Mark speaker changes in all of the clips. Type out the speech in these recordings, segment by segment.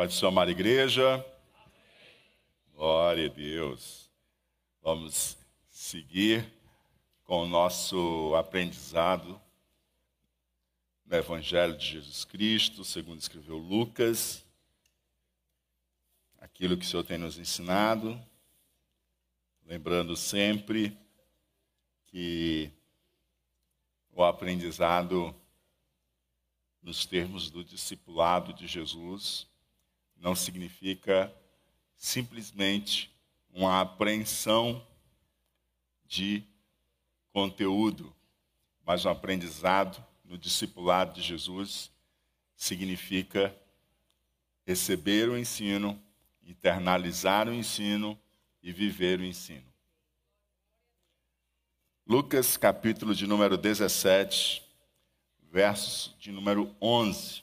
Speaker 1: Pode chamar a igreja. Glória a Deus. Vamos seguir com o nosso aprendizado no Evangelho de Jesus Cristo, segundo escreveu Lucas. Aquilo que o Senhor tem nos ensinado. Lembrando sempre que o aprendizado nos termos do discipulado de Jesus, não significa simplesmente uma apreensão de conteúdo, mas um aprendizado no discipulado de Jesus significa receber o ensino, internalizar o ensino e viver o ensino. Lucas capítulo de número 17, versos de número 11.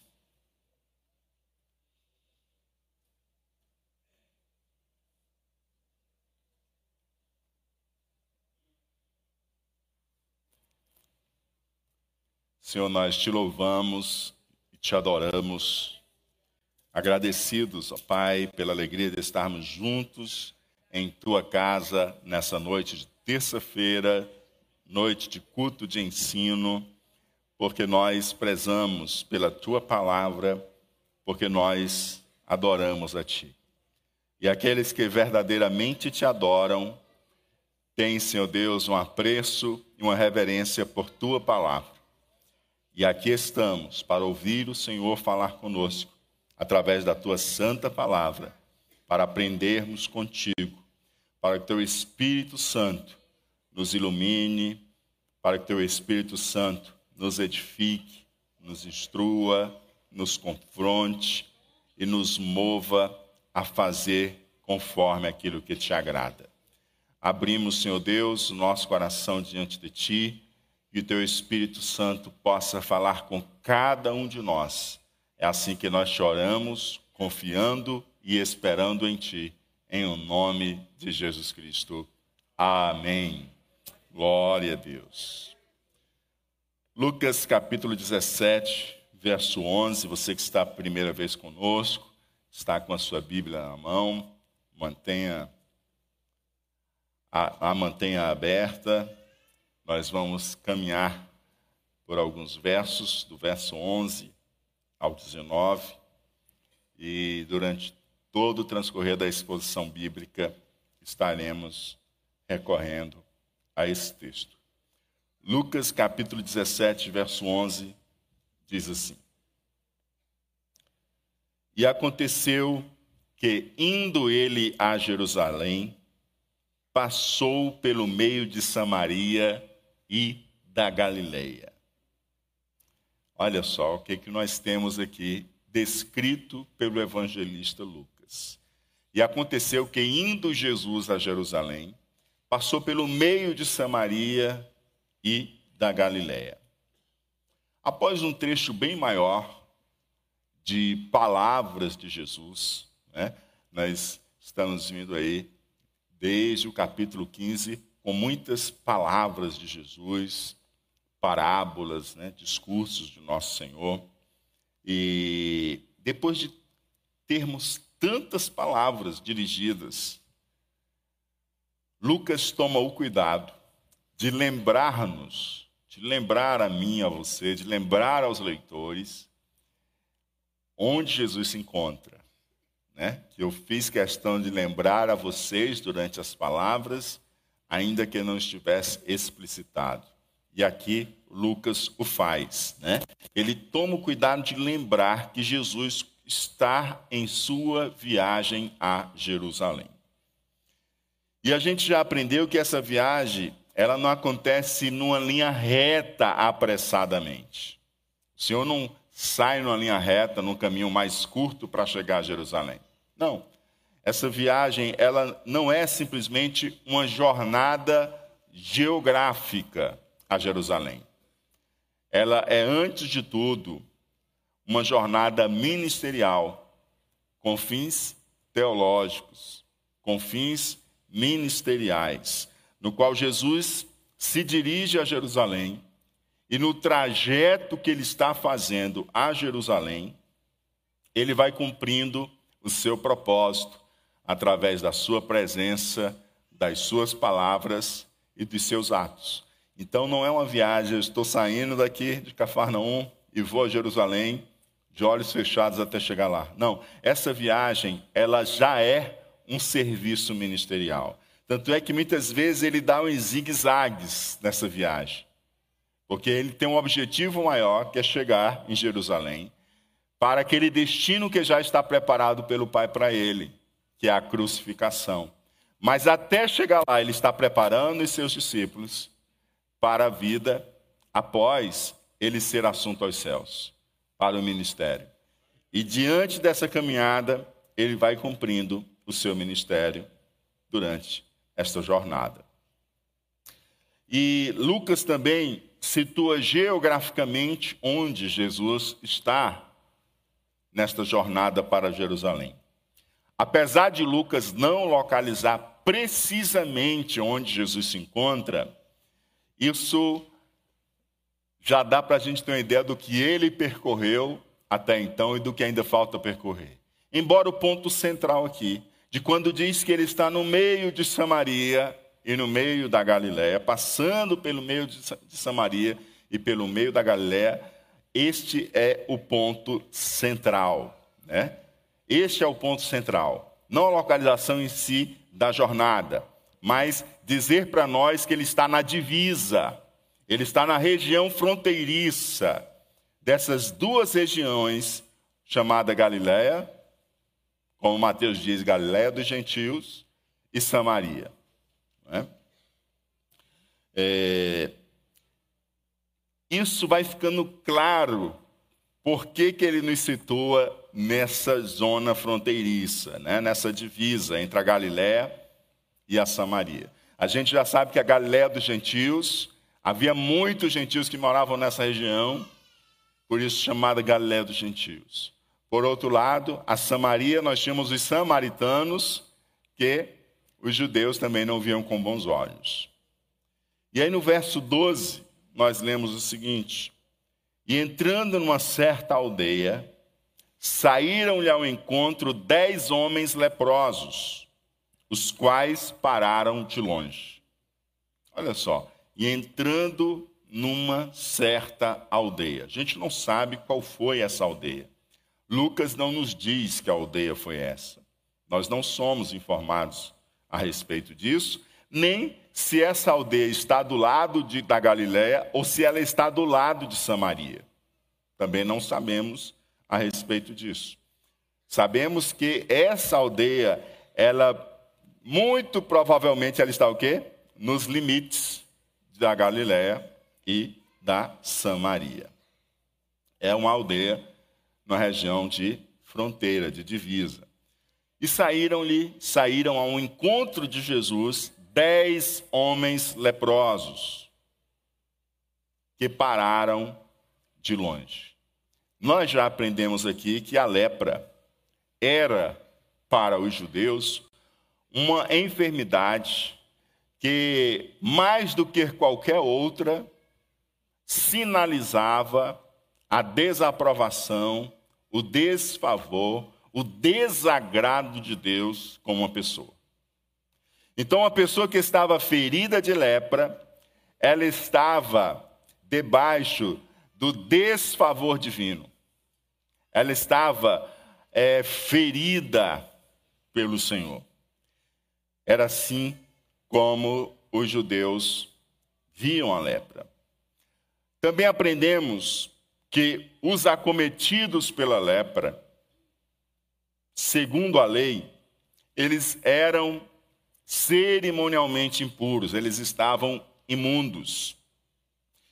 Speaker 1: Senhor, nós te louvamos e te adoramos, agradecidos, ó Pai, pela alegria de estarmos juntos em tua casa nessa noite de terça-feira, noite de culto de ensino porque nós prezamos pela tua palavra, porque nós adoramos a ti. E aqueles que verdadeiramente te adoram, têm, Senhor Deus, um apreço e uma reverência por tua palavra. E aqui estamos para ouvir o Senhor falar conosco, através da tua santa palavra, para aprendermos contigo, para que teu Espírito Santo nos ilumine, para que teu Espírito Santo nos edifique, nos instrua, nos confronte e nos mova a fazer conforme aquilo que te agrada. Abrimos, Senhor Deus, o nosso coração diante de Ti e o Teu Espírito Santo possa falar com cada um de nós. É assim que nós choramos, confiando e esperando em Ti, em o nome de Jesus Cristo. Amém. Glória a Deus. Lucas capítulo 17, verso 11. Você que está a primeira vez conosco, está com a sua Bíblia na mão, mantenha a, a mantenha aberta. Nós vamos caminhar por alguns versos, do verso 11 ao 19, e durante todo o transcorrer da exposição bíblica estaremos recorrendo a esse texto. Lucas capítulo 17, verso 11, diz assim: E aconteceu que, indo ele a Jerusalém, passou pelo meio de Samaria e da Galileia. Olha só o que, que nós temos aqui descrito pelo evangelista Lucas. E aconteceu que, indo Jesus a Jerusalém, passou pelo meio de Samaria e da Galiléia. Após um trecho bem maior de palavras de Jesus, né, nós estamos vindo aí desde o capítulo 15 com muitas palavras de Jesus, parábolas, né, discursos de nosso Senhor. E depois de termos tantas palavras dirigidas, Lucas toma o cuidado de lembrar-nos, de lembrar a mim, a você, de lembrar aos leitores onde Jesus se encontra. Né? Eu fiz questão de lembrar a vocês durante as palavras, ainda que não estivesse explicitado. E aqui Lucas o faz. Né? Ele toma o cuidado de lembrar que Jesus está em sua viagem a Jerusalém. E a gente já aprendeu que essa viagem ela não acontece numa linha reta apressadamente. O Senhor não sai numa linha reta, num caminho mais curto para chegar a Jerusalém. Não. Essa viagem, ela não é simplesmente uma jornada geográfica a Jerusalém. Ela é, antes de tudo, uma jornada ministerial, com fins teológicos, com fins ministeriais no qual Jesus se dirige a Jerusalém e no trajeto que ele está fazendo a Jerusalém, ele vai cumprindo o seu propósito através da sua presença, das suas palavras e dos seus atos. Então não é uma viagem, eu estou saindo daqui de Cafarnaum e vou a Jerusalém de olhos fechados até chegar lá. Não, essa viagem, ela já é um serviço ministerial. Tanto é que muitas vezes ele dá uns zigue-zagues nessa viagem. Porque ele tem um objetivo maior, que é chegar em Jerusalém, para aquele destino que já está preparado pelo Pai para ele, que é a crucificação. Mas até chegar lá, ele está preparando os seus discípulos para a vida após ele ser assunto aos céus, para o ministério. E diante dessa caminhada, ele vai cumprindo o seu ministério durante esta jornada. E Lucas também situa geograficamente onde Jesus está nesta jornada para Jerusalém. Apesar de Lucas não localizar precisamente onde Jesus se encontra, isso já dá para a gente ter uma ideia do que ele percorreu até então e do que ainda falta percorrer. Embora o ponto central aqui, de quando diz que ele está no meio de Samaria e no meio da Galiléia, passando pelo meio de Samaria e pelo meio da Galiléia, este é o ponto central, né? Este é o ponto central. Não a localização em si da jornada, mas dizer para nós que ele está na divisa, ele está na região fronteiriça dessas duas regiões, chamada Galiléia, como Mateus diz, Galiléia dos gentios e Samaria. Né? É, isso vai ficando claro por que, que ele nos situa nessa zona fronteiriça, né? nessa divisa entre a Galiléia e a Samaria. A gente já sabe que a Galiléia dos gentios, havia muitos gentios que moravam nessa região, por isso chamada Galiléia dos gentios. Por outro lado, a Samaria, nós tínhamos os samaritanos, que os judeus também não viam com bons olhos. E aí no verso 12, nós lemos o seguinte: E entrando numa certa aldeia, saíram-lhe ao encontro dez homens leprosos, os quais pararam de longe. Olha só, e entrando numa certa aldeia. A gente não sabe qual foi essa aldeia. Lucas não nos diz que a aldeia foi essa. Nós não somos informados a respeito disso, nem se essa aldeia está do lado de, da Galiléia ou se ela está do lado de Samaria. Também não sabemos a respeito disso. Sabemos que essa aldeia, ela muito provavelmente ela está o quê? Nos limites da Galiléia e da Samaria. É uma aldeia na região de fronteira, de divisa. E saíram-lhe, saíram ao encontro de Jesus dez homens leprosos que pararam de longe. Nós já aprendemos aqui que a lepra era para os judeus uma enfermidade que, mais do que qualquer outra, sinalizava a desaprovação, o desfavor, o desagrado de Deus com uma pessoa. Então, a pessoa que estava ferida de lepra, ela estava debaixo do desfavor divino. Ela estava é, ferida pelo Senhor. Era assim como os judeus viam a lepra. Também aprendemos que os acometidos pela lepra segundo a lei, eles eram cerimonialmente impuros, eles estavam imundos.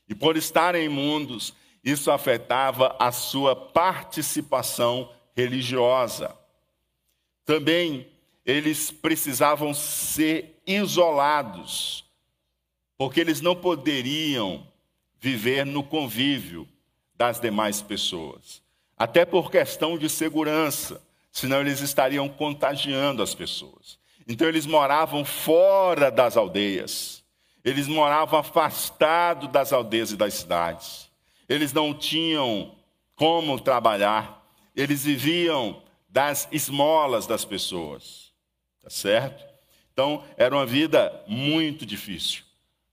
Speaker 1: E por estarem imundos, isso afetava a sua participação religiosa. Também eles precisavam ser isolados, porque eles não poderiam viver no convívio das demais pessoas, até por questão de segurança senão eles estariam contagiando as pessoas. Então eles moravam fora das aldeias, eles moravam afastados das aldeias e das cidades, eles não tinham como trabalhar, eles viviam das esmolas das pessoas. Tá certo? Então, era uma vida muito difícil,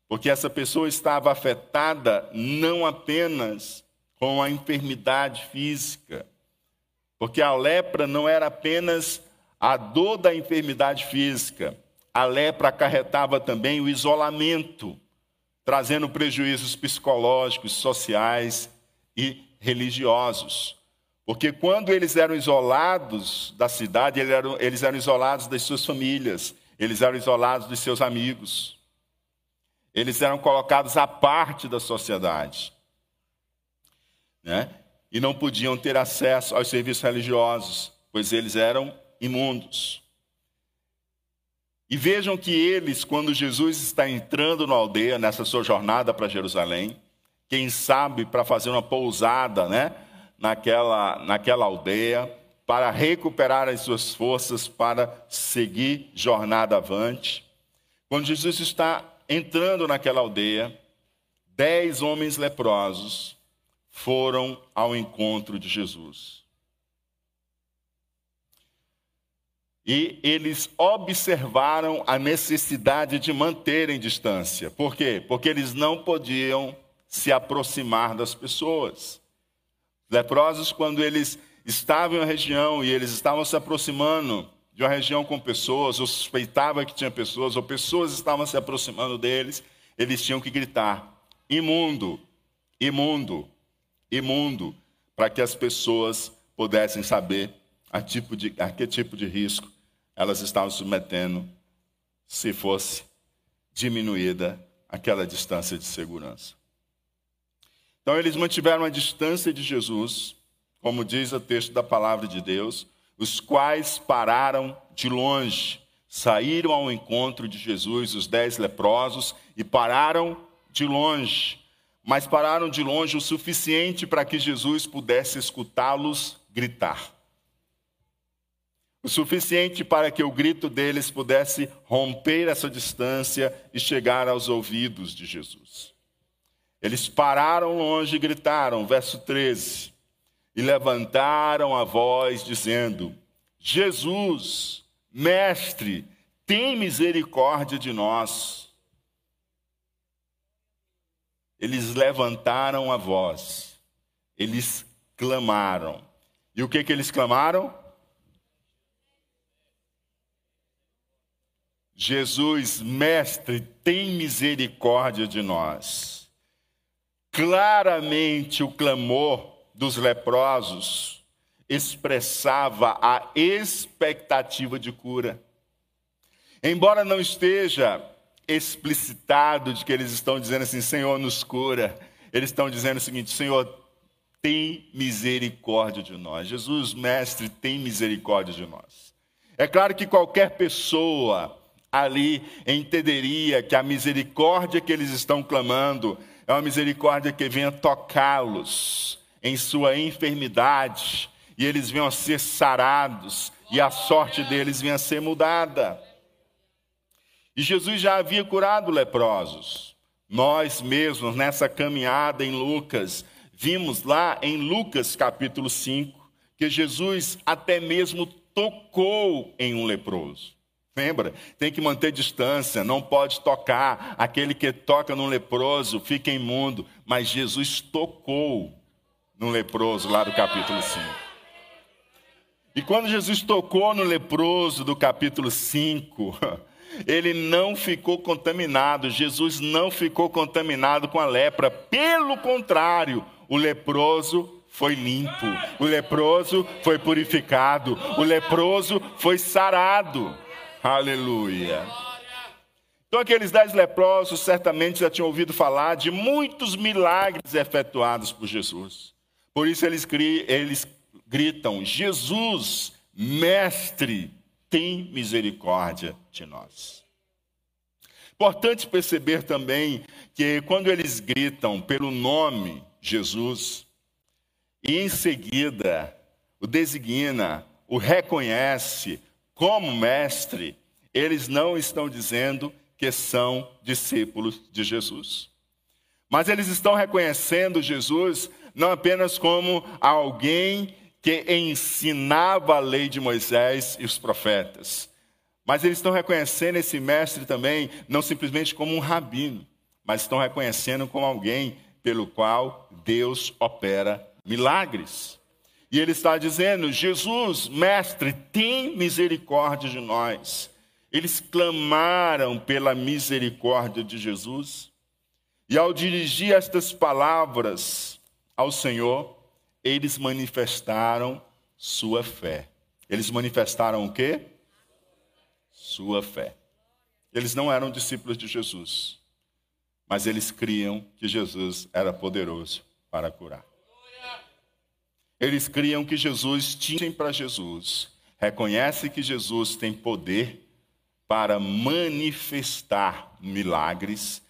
Speaker 1: porque essa pessoa estava afetada não apenas com a enfermidade física, porque a lepra não era apenas a dor da enfermidade física, a lepra acarretava também o isolamento, trazendo prejuízos psicológicos, sociais e religiosos. Porque quando eles eram isolados da cidade, eles eram, eles eram isolados das suas famílias, eles eram isolados dos seus amigos, eles eram colocados à parte da sociedade. Né? E não podiam ter acesso aos serviços religiosos, pois eles eram imundos. E vejam que eles, quando Jesus está entrando na aldeia, nessa sua jornada para Jerusalém, quem sabe para fazer uma pousada, né? naquela, naquela aldeia, para recuperar as suas forças para seguir jornada avante. Quando Jesus está entrando naquela aldeia, dez homens leprosos foram ao encontro de Jesus. E eles observaram a necessidade de manterem distância. Por quê? Porque eles não podiam se aproximar das pessoas. Leprosos, quando eles estavam em uma região e eles estavam se aproximando de uma região com pessoas, ou suspeitava que tinha pessoas, ou pessoas estavam se aproximando deles, eles tinham que gritar: imundo, imundo, imundo, para que as pessoas pudessem saber a, tipo de, a que tipo de risco elas estavam submetendo se fosse diminuída aquela distância de segurança. Então eles mantiveram a distância de Jesus, como diz o texto da palavra de Deus, os quais pararam de longe, saíram ao encontro de Jesus, os dez leprosos, e pararam de longe, mas pararam de longe o suficiente para que Jesus pudesse escutá-los gritar. O suficiente para que o grito deles pudesse romper essa distância e chegar aos ouvidos de Jesus. Eles pararam longe e gritaram, verso 13, e levantaram a voz, dizendo: Jesus, mestre, tem misericórdia de nós. Eles levantaram a voz, eles clamaram. E o que, que eles clamaram? Jesus, mestre, tem misericórdia de nós. Claramente o clamor dos leprosos expressava a expectativa de cura. Embora não esteja explicitado de que eles estão dizendo assim, Senhor, nos cura. Eles estão dizendo o seguinte: Senhor, tem misericórdia de nós. Jesus, mestre, tem misericórdia de nós. É claro que qualquer pessoa ali entenderia que a misericórdia que eles estão clamando é uma misericórdia que venha tocá-los em sua enfermidade e eles venham a ser sarados e a sorte deles venha a ser mudada. E Jesus já havia curado leprosos. Nós mesmos, nessa caminhada em Lucas, vimos lá em Lucas capítulo 5 que Jesus até mesmo tocou em um leproso. Lembra? Tem que manter distância, não pode tocar. Aquele que toca no leproso fica imundo. Mas Jesus tocou no leproso, lá do capítulo 5. E quando Jesus tocou no leproso do capítulo 5, ele não ficou contaminado. Jesus não ficou contaminado com a lepra. Pelo contrário, o leproso foi limpo, o leproso foi purificado, o leproso foi sarado. Aleluia. Então, aqueles dez leprosos certamente já tinham ouvido falar de muitos milagres efetuados por Jesus. Por isso, eles, eles gritam: Jesus, mestre, tem misericórdia de nós. Importante perceber também que quando eles gritam pelo nome Jesus, e em seguida o designa, o reconhece, como mestre, eles não estão dizendo que são discípulos de Jesus. Mas eles estão reconhecendo Jesus não apenas como alguém que ensinava a lei de Moisés e os profetas. Mas eles estão reconhecendo esse mestre também, não simplesmente como um rabino, mas estão reconhecendo como alguém pelo qual Deus opera milagres. E ele está dizendo: Jesus, mestre, tem misericórdia de nós. Eles clamaram pela misericórdia de Jesus. E ao dirigir estas palavras ao Senhor, eles manifestaram sua fé. Eles manifestaram o quê? Sua fé. Eles não eram discípulos de Jesus, mas eles criam que Jesus era poderoso para curar. Eles criam que Jesus tinha para Jesus. Reconhece que Jesus tem poder para manifestar milagres,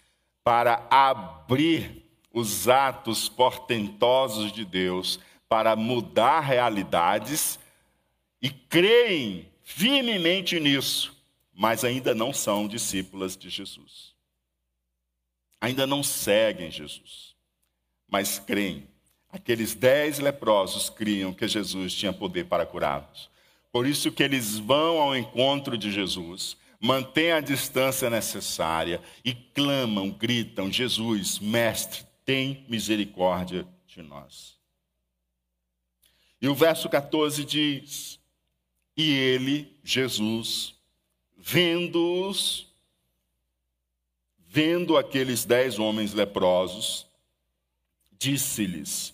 Speaker 1: para abrir os atos portentosos de Deus, para mudar realidades e creem firmemente nisso, mas ainda não são discípulas de Jesus. Ainda não seguem Jesus, mas creem Aqueles dez leprosos criam que Jesus tinha poder para curá-los. Por isso que eles vão ao encontro de Jesus, mantêm a distância necessária e clamam, gritam: Jesus, mestre, tem misericórdia de nós. E o verso 14 diz: E ele, Jesus, vendo-os, vendo aqueles dez homens leprosos, disse-lhes: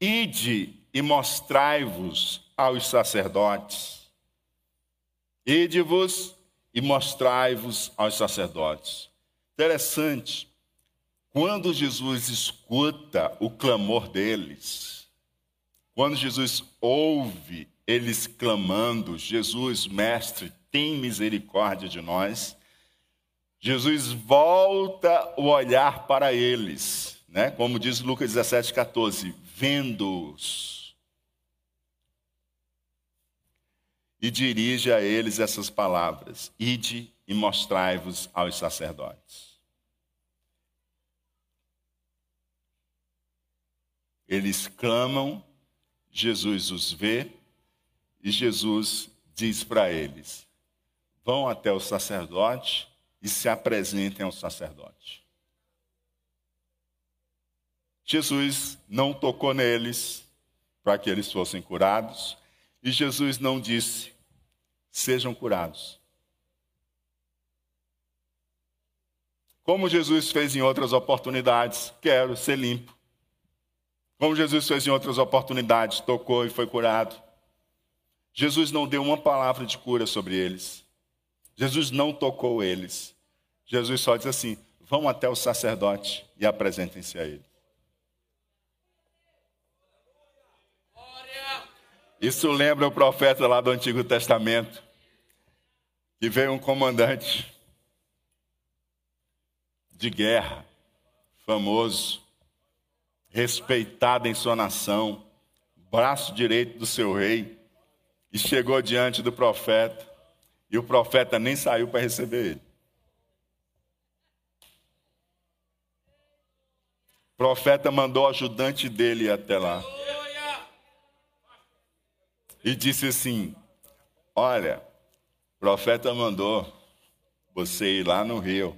Speaker 1: Ide e mostrai-vos aos sacerdotes. Ide-vos e mostrai-vos aos sacerdotes. Interessante, quando Jesus escuta o clamor deles, quando Jesus ouve eles clamando: Jesus, Mestre, tem misericórdia de nós. Jesus volta o olhar para eles, né? como diz Lucas 17, 14: vendo-os. E dirige a eles essas palavras: Ide e mostrai-vos aos sacerdotes. Eles clamam, Jesus os vê, e Jesus diz para eles: vão até o sacerdote e se apresentem ao sacerdote. Jesus não tocou neles para que eles fossem curados, e Jesus não disse: sejam curados. Como Jesus fez em outras oportunidades, quero ser limpo. Como Jesus fez em outras oportunidades, tocou e foi curado. Jesus não deu uma palavra de cura sobre eles. Jesus não tocou eles. Jesus só diz assim: vão até o sacerdote e apresentem-se a ele. Isso lembra o profeta lá do Antigo Testamento, que veio um comandante de guerra, famoso, respeitado em sua nação, braço direito do seu rei, e chegou diante do profeta, e o profeta nem saiu para receber ele. O profeta mandou o ajudante dele até lá e disse assim: Olha, o profeta mandou você ir lá no rio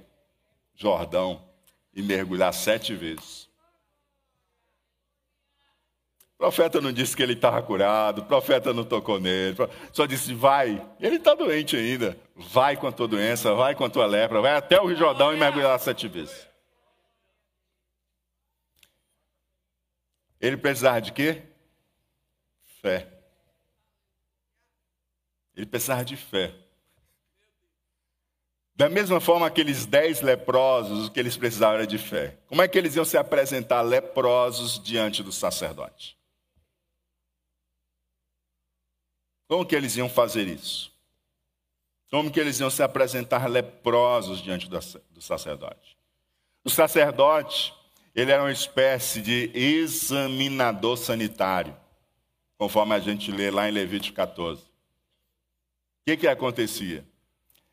Speaker 1: Jordão e mergulhar sete vezes. O profeta não disse que ele estava curado, o profeta não tocou nele, só disse: vai. Ele está doente ainda. Vai com a tua doença, vai com a tua lepra, vai até o Rio Jordão e mergulhar sete vezes. Ele precisava de quê? Fé. Ele precisava de fé. Da mesma forma, aqueles dez leprosos, o que eles precisavam era de fé. Como é que eles iam se apresentar leprosos diante do sacerdote? Como que eles iam fazer isso? Como que eles iam se apresentar leprosos diante do sacerdote? O sacerdote, ele era uma espécie de examinador sanitário, conforme a gente lê lá em Levítico 14. O que, que acontecia?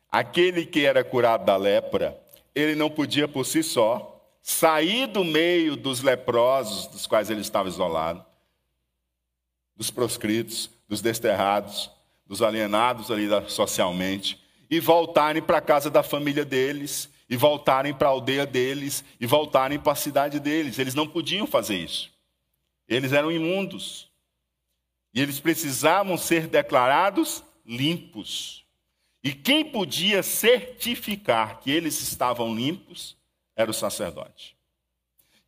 Speaker 1: Aquele que era curado da lepra, ele não podia por si só sair do meio dos leprosos, dos quais ele estava isolado, dos proscritos, dos desterrados, dos alienados ali socialmente, e voltarem para a casa da família deles, e voltarem para a aldeia deles, e voltarem para a cidade deles. Eles não podiam fazer isso. Eles eram imundos. E eles precisavam ser declarados limpos. E quem podia certificar que eles estavam limpos era o sacerdote.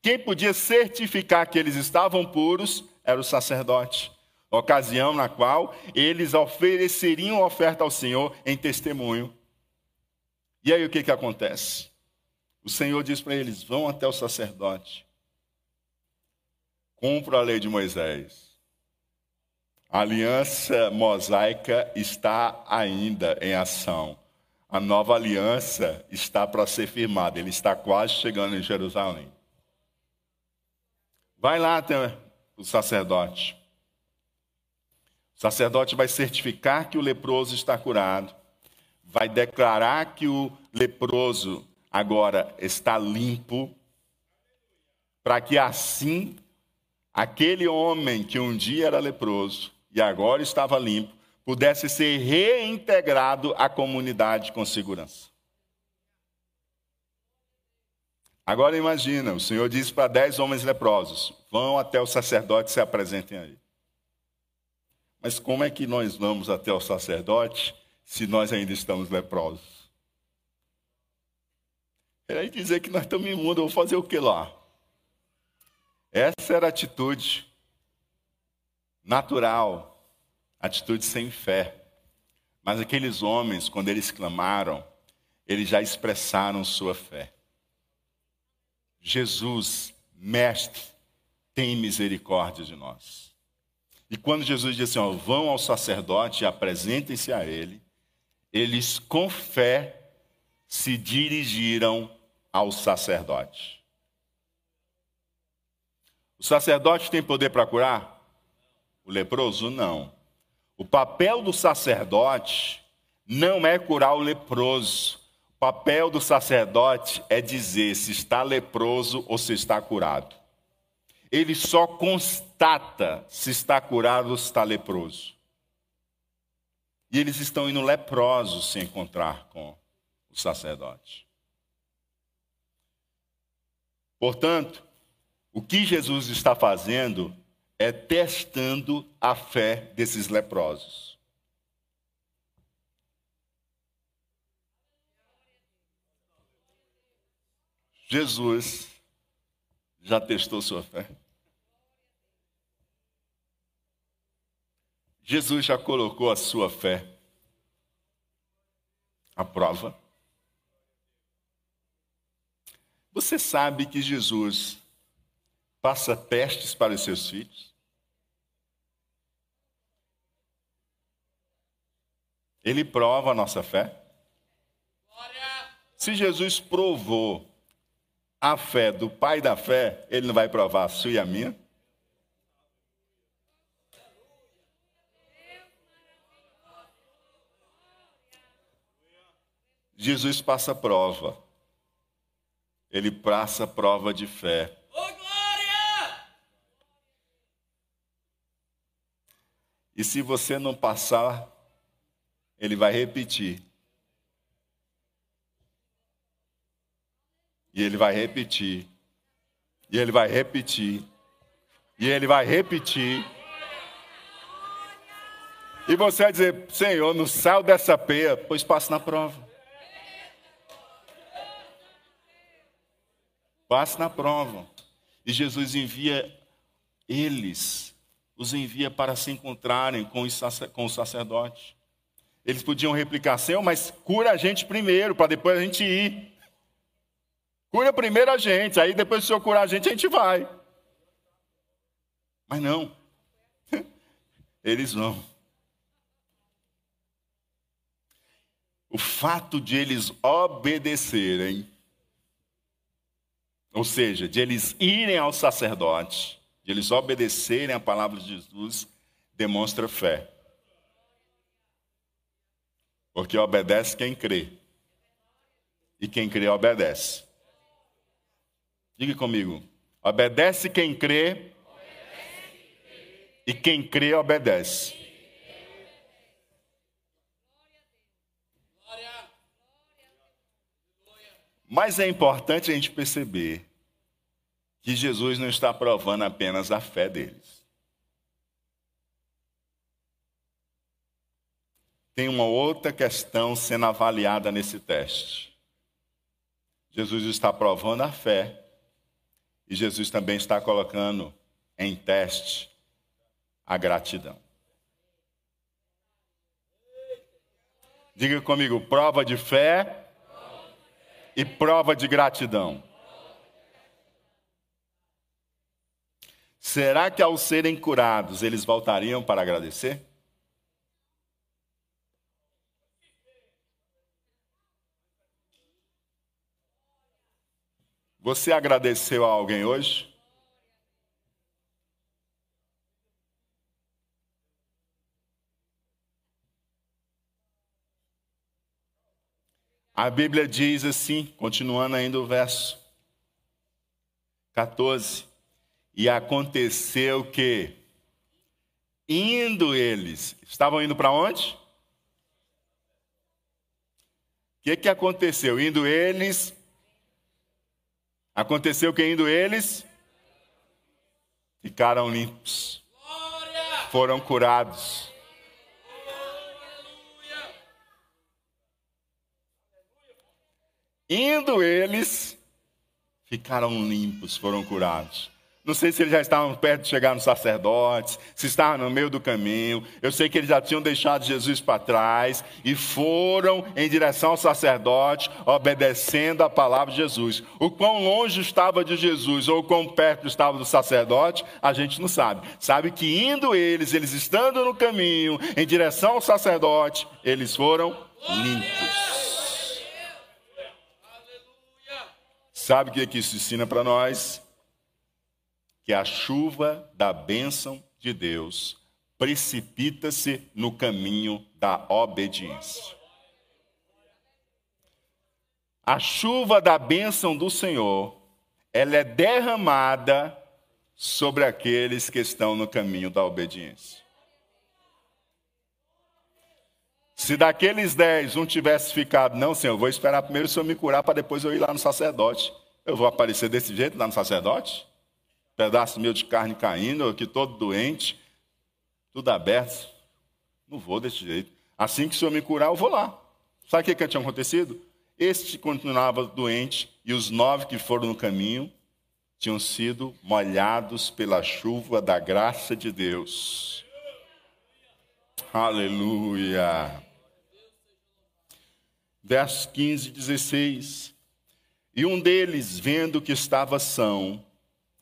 Speaker 1: Quem podia certificar que eles estavam puros era o sacerdote. Ocasião na qual eles ofereceriam oferta ao Senhor em testemunho. E aí o que, que acontece? O Senhor diz para eles: vão até o sacerdote, cumpra a lei de Moisés a aliança mosaica está ainda em ação. A nova aliança está para ser firmada, ele está quase chegando em Jerusalém. Vai lá até o sacerdote. O sacerdote vai certificar que o leproso está curado, vai declarar que o leproso agora está limpo, para que assim aquele homem que um dia era leproso e agora estava limpo, pudesse ser reintegrado à comunidade com segurança. Agora imagina, o Senhor disse para dez homens leprosos: vão até o sacerdote e se apresentem aí. Mas como é que nós vamos até o sacerdote se nós ainda estamos leprosos? Ele aí dizer que nós estamos imundos, eu vou fazer o que lá? Essa era a atitude natural, atitude sem fé. Mas aqueles homens, quando eles clamaram, eles já expressaram sua fé. Jesus, mestre, tem misericórdia de nós. E quando Jesus disse assim, ó, vão ao sacerdote e apresentem-se a ele, eles com fé se dirigiram ao sacerdote. O sacerdote tem poder para curar? O leproso não. O papel do sacerdote não é curar o leproso. O papel do sacerdote é dizer se está leproso ou se está curado. Ele só constata se está curado ou se está leproso. E eles estão indo leprosos se encontrar com o sacerdote. Portanto, o que Jesus está fazendo é testando a fé desses leprosos. Jesus já testou sua fé? Jesus já colocou a sua fé à prova? Você sabe que Jesus passa testes para os seus filhos? Ele prova a nossa fé? Se Jesus provou a fé do pai da fé, ele não vai provar a sua e a minha? Jesus passa prova. Ele passa prova de fé. E se você não passar, ele vai repetir. E ele vai repetir. E ele vai repetir. E ele vai repetir. E você vai dizer, Senhor, no céu dessa peia, pois passe na prova. Passe na prova. E Jesus envia eles os envia para se encontrarem com, o sacerdote. Eles podiam replicar, Senhor, mas cura a gente primeiro, para depois a gente ir. Cura primeiro a gente, aí depois o Senhor curar a gente, a gente vai. Mas não. Eles vão. O fato de eles obedecerem, ou seja, de eles irem ao sacerdote, de eles obedecerem a palavra de Jesus, demonstra fé. Porque obedece quem crê. E quem crê, obedece. Diga comigo. Obedece quem crê. E quem crê, obedece. Mas é importante a gente perceber que Jesus não está provando apenas a fé deles. Tem uma outra questão sendo avaliada nesse teste. Jesus está provando a fé e Jesus também está colocando em teste a gratidão. Diga comigo, prova de fé e prova de gratidão. Será que ao serem curados eles voltariam para agradecer? Você agradeceu a alguém hoje? A Bíblia diz assim, continuando ainda o verso 14: E aconteceu que, indo eles, estavam indo para onde? O que, que aconteceu? Indo eles, aconteceu que indo eles, ficaram limpos, foram curados. Indo eles, ficaram limpos, foram curados. Não sei se eles já estavam perto de chegar nos sacerdotes, se estavam no meio do caminho. Eu sei que eles já tinham deixado Jesus para trás e foram em direção ao sacerdote, obedecendo a palavra de Jesus. O quão longe estava de Jesus ou o quão perto estava do sacerdote, a gente não sabe. Sabe que indo eles, eles estando no caminho, em direção ao sacerdote, eles foram limpos. Sabe o que, é isso ensina para nós? Que a chuva da bênção de Deus precipita-se no caminho da obediência. A chuva da bênção do Senhor, ela é derramada sobre aqueles que estão no caminho da obediência. Se daqueles dez um tivesse ficado, não, Senhor, eu vou esperar primeiro o Senhor me curar para depois eu ir lá no sacerdote. Eu vou aparecer desse jeito lá no sacerdote? Pedaço meu de carne caindo, aqui todo doente, tudo aberto. Não vou desse jeito. Assim que o Senhor me curar, eu vou lá. Sabe o que, que tinha acontecido? Este continuava doente e os nove que foram no caminho tinham sido molhados pela chuva da graça de Deus. Aleluia. Verso 15 e 16. E um deles, vendo que estava são,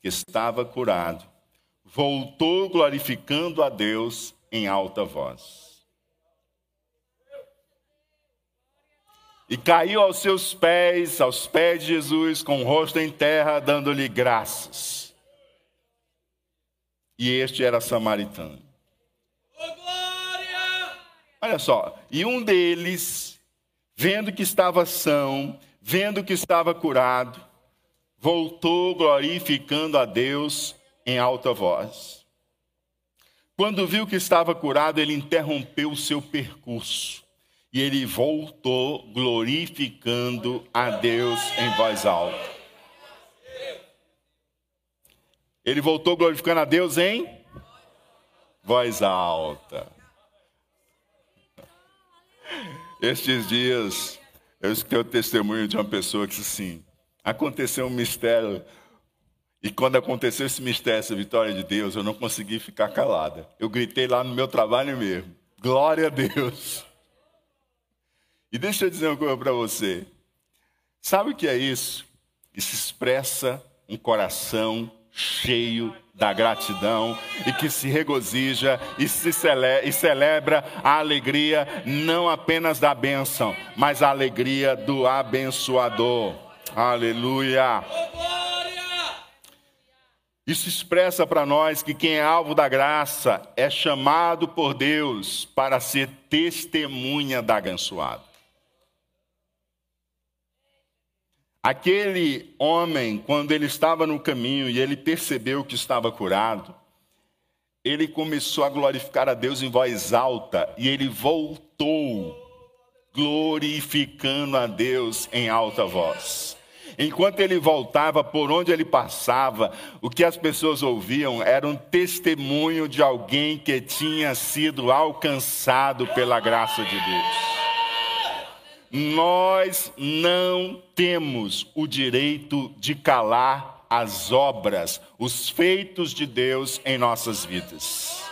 Speaker 1: que estava curado, voltou glorificando a Deus em alta voz. E caiu aos seus pés, aos pés de Jesus, com o rosto em terra, dando-lhe graças. E este era samaritano. Olha só, e um deles, vendo que estava são, vendo que estava curado, voltou glorificando a Deus em alta voz. Quando viu que estava curado, ele interrompeu o seu percurso e ele voltou glorificando a Deus em voz alta. Ele voltou glorificando a Deus em voz alta. Estes dias eu escutei o testemunho de uma pessoa que disse assim: aconteceu um mistério. E quando aconteceu esse mistério, essa vitória de Deus, eu não consegui ficar calada. Eu gritei lá no meu trabalho mesmo: Glória a Deus! E deixa eu dizer uma coisa para você. Sabe o que é isso? Isso expressa um coração cheio da gratidão e que se regozija e, se cele e celebra a alegria não apenas da bênção, mas a alegria do abençoador. Aleluia! Isso expressa para nós que quem é alvo da graça é chamado por Deus para ser testemunha da abençoado. Aquele homem, quando ele estava no caminho e ele percebeu que estava curado, ele começou a glorificar a Deus em voz alta e ele voltou glorificando a Deus em alta voz. Enquanto ele voltava, por onde ele passava, o que as pessoas ouviam era um testemunho de alguém que tinha sido alcançado pela graça de Deus. Nós não temos o direito de calar as obras, os feitos de Deus em nossas vidas.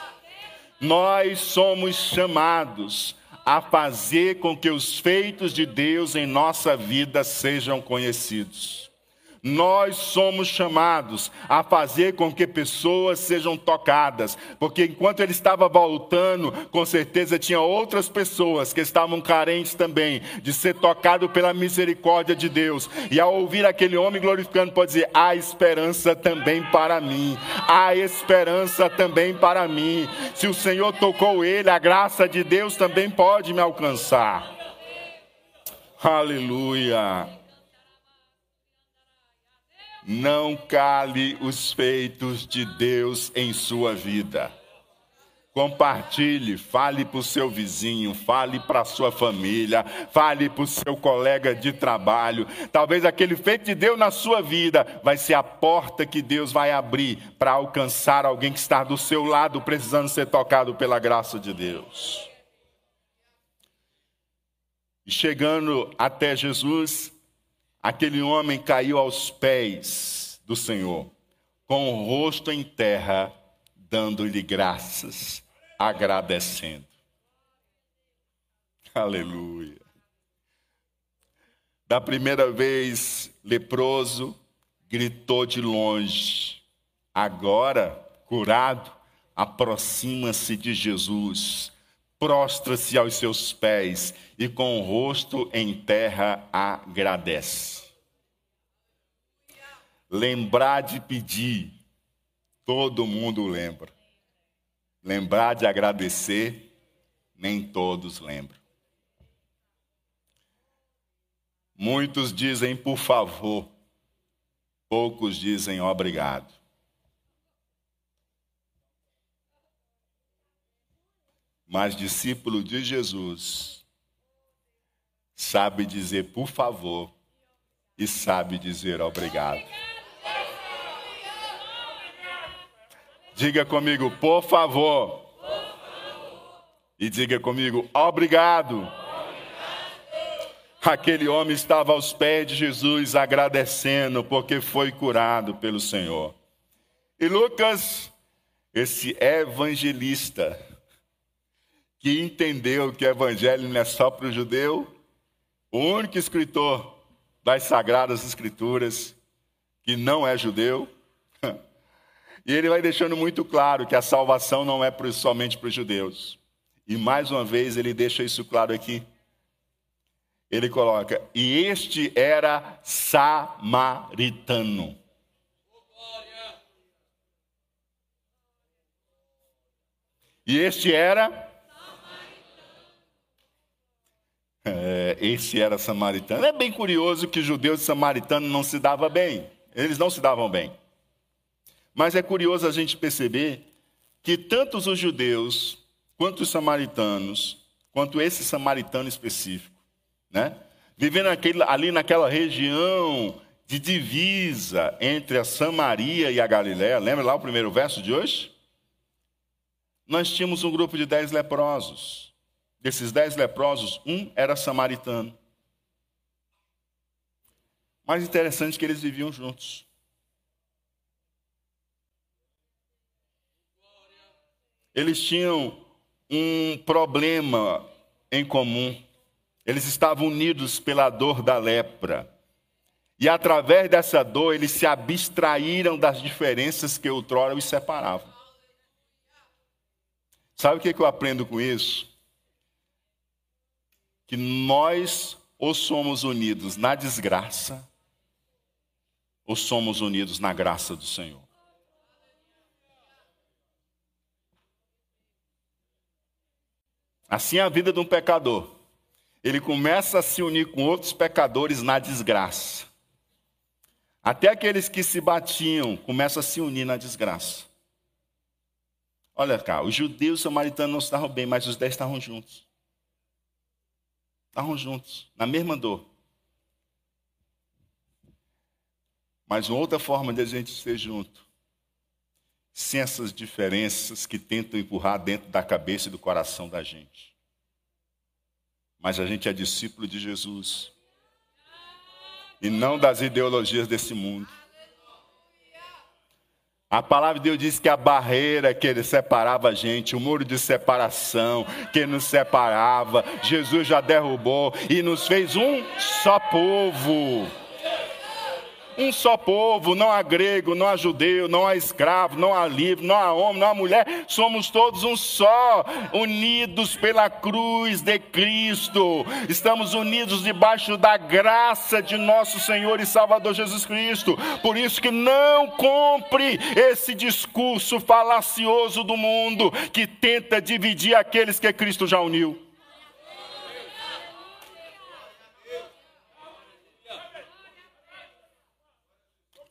Speaker 1: Nós somos chamados a fazer com que os feitos de Deus em nossa vida sejam conhecidos. Nós somos chamados a fazer com que pessoas sejam tocadas, porque enquanto ele estava voltando, com certeza tinha outras pessoas que estavam carentes também de ser tocado pela misericórdia de Deus. E ao ouvir aquele homem glorificando, pode dizer: há esperança também para mim, há esperança também para mim. Se o Senhor tocou ele, a graça de Deus também pode me alcançar. Aleluia. Não cale os feitos de Deus em sua vida. Compartilhe, fale para o seu vizinho, fale para a sua família, fale para o seu colega de trabalho. Talvez aquele feito de Deus na sua vida vai ser a porta que Deus vai abrir para alcançar alguém que está do seu lado, precisando ser tocado pela graça de Deus. E chegando até Jesus, aquele homem caiu aos pés do Senhor, com o rosto em terra, dando-lhe graças, agradecendo. Aleluia. Da primeira vez, leproso gritou de longe. Agora, curado, aproxima-se de Jesus prostra-se aos seus pés e com o rosto em terra agradece. Lembrar de pedir, todo mundo lembra. Lembrar de agradecer, nem todos lembram. Muitos dizem por favor, poucos dizem obrigado. Mas discípulo de Jesus sabe dizer por favor e sabe dizer obrigado. Diga comigo, por favor. E diga comigo, obrigado. Aquele homem estava aos pés de Jesus agradecendo porque foi curado pelo Senhor. E Lucas, esse evangelista, que entendeu que o evangelho não é só para o judeu, o único escritor das Sagradas Escrituras que não é judeu. E ele vai deixando muito claro que a salvação não é somente para os judeus. E mais uma vez ele deixa isso claro aqui. Ele coloca: E este era samaritano. E este era É, esse era samaritano. É bem curioso que judeus e samaritanos não se davam bem. Eles não se davam bem. Mas é curioso a gente perceber que tanto os judeus, quanto os samaritanos, quanto esse samaritano específico, né? vivendo aquele, ali naquela região de divisa entre a Samaria e a Galiléia, lembra lá o primeiro verso de hoje? Nós tínhamos um grupo de dez leprosos. Desses dez leprosos, um era samaritano. Mais interessante que eles viviam juntos. Eles tinham um problema em comum. Eles estavam unidos pela dor da lepra. E através dessa dor, eles se abstraíram das diferenças que outrora os separavam. Sabe o que eu aprendo com isso? Que nós ou somos unidos na desgraça, ou somos unidos na graça do Senhor. Assim é a vida de um pecador. Ele começa a se unir com outros pecadores na desgraça. Até aqueles que se batiam começam a se unir na desgraça. Olha cá, os judeus e os samaritanos não estavam bem, mas os dez estavam juntos. Estavam juntos, na mesma dor. Mas uma outra forma de a gente ser junto, sem essas diferenças que tentam empurrar dentro da cabeça e do coração da gente. Mas a gente é discípulo de Jesus. E não das ideologias desse mundo. A palavra de Deus diz que a barreira que ele separava a gente, o muro de separação que nos separava, Jesus já derrubou e nos fez um só povo um só povo, não há grego, não há judeu, não há escravo, não há livre, não há homem, não há mulher, somos todos um só, unidos pela cruz de Cristo, estamos unidos debaixo da graça de nosso Senhor e Salvador Jesus Cristo. Por isso que não compre esse discurso falacioso do mundo que tenta dividir aqueles que Cristo já uniu.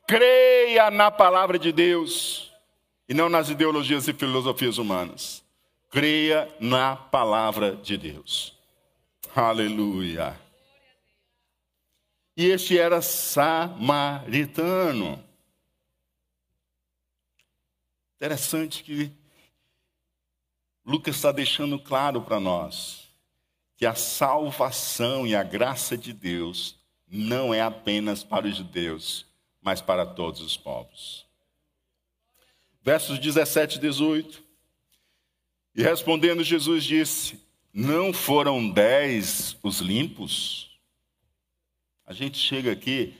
Speaker 1: Creia na palavra de Deus e não nas ideologias e filosofias humanas. Creia na palavra de Deus. Aleluia. E este era samaritano. Interessante que Lucas está deixando claro para nós que a salvação e a graça de Deus não é apenas para os judeus, mas para todos os povos. Versos 17 e 18. E respondendo, Jesus disse: Não foram dez os limpos? A gente chega aqui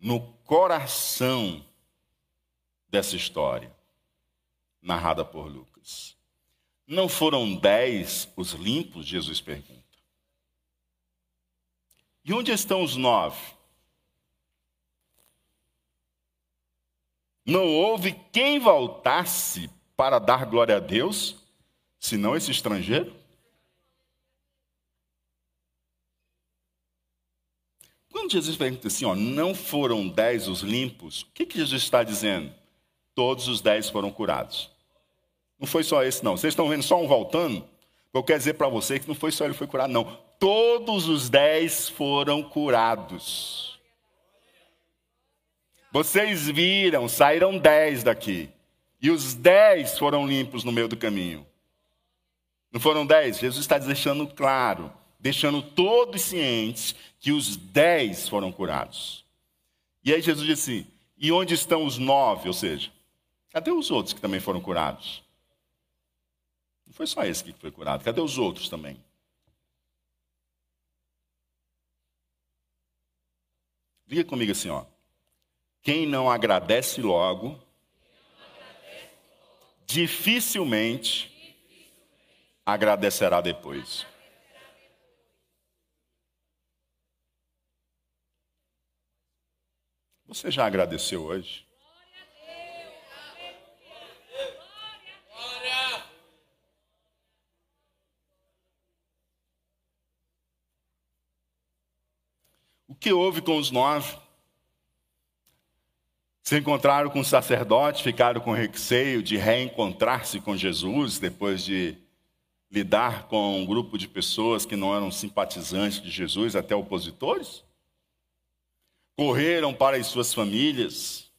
Speaker 1: no coração dessa história, narrada por Lucas. Não foram dez os limpos? Jesus pergunta. E onde estão os nove? Não houve quem voltasse para dar glória a Deus, senão esse estrangeiro? Quando Jesus pergunta assim, ó, não foram dez os limpos, o que, que Jesus está dizendo? Todos os dez foram curados. Não foi só esse, não. Vocês estão vendo só um voltando? Eu quero dizer para você que não foi só ele que foi curado, não. Todos os dez foram curados. Vocês viram, saíram dez daqui. E os dez foram limpos no meio do caminho. Não foram dez? Jesus está deixando claro, deixando todos cientes que os dez foram curados. E aí Jesus disse assim: e onde estão os nove? Ou seja, cadê os outros que também foram curados? Não foi só esse que foi curado, cadê os outros também? Diga comigo assim, ó. Quem não agradece logo, dificilmente agradecerá depois. Você já agradeceu hoje? O que houve com os nove? Se encontraram com o sacerdote, ficaram com receio de reencontrar-se com Jesus depois de lidar com um grupo de pessoas que não eram simpatizantes de Jesus, até opositores? Correram para as suas famílias,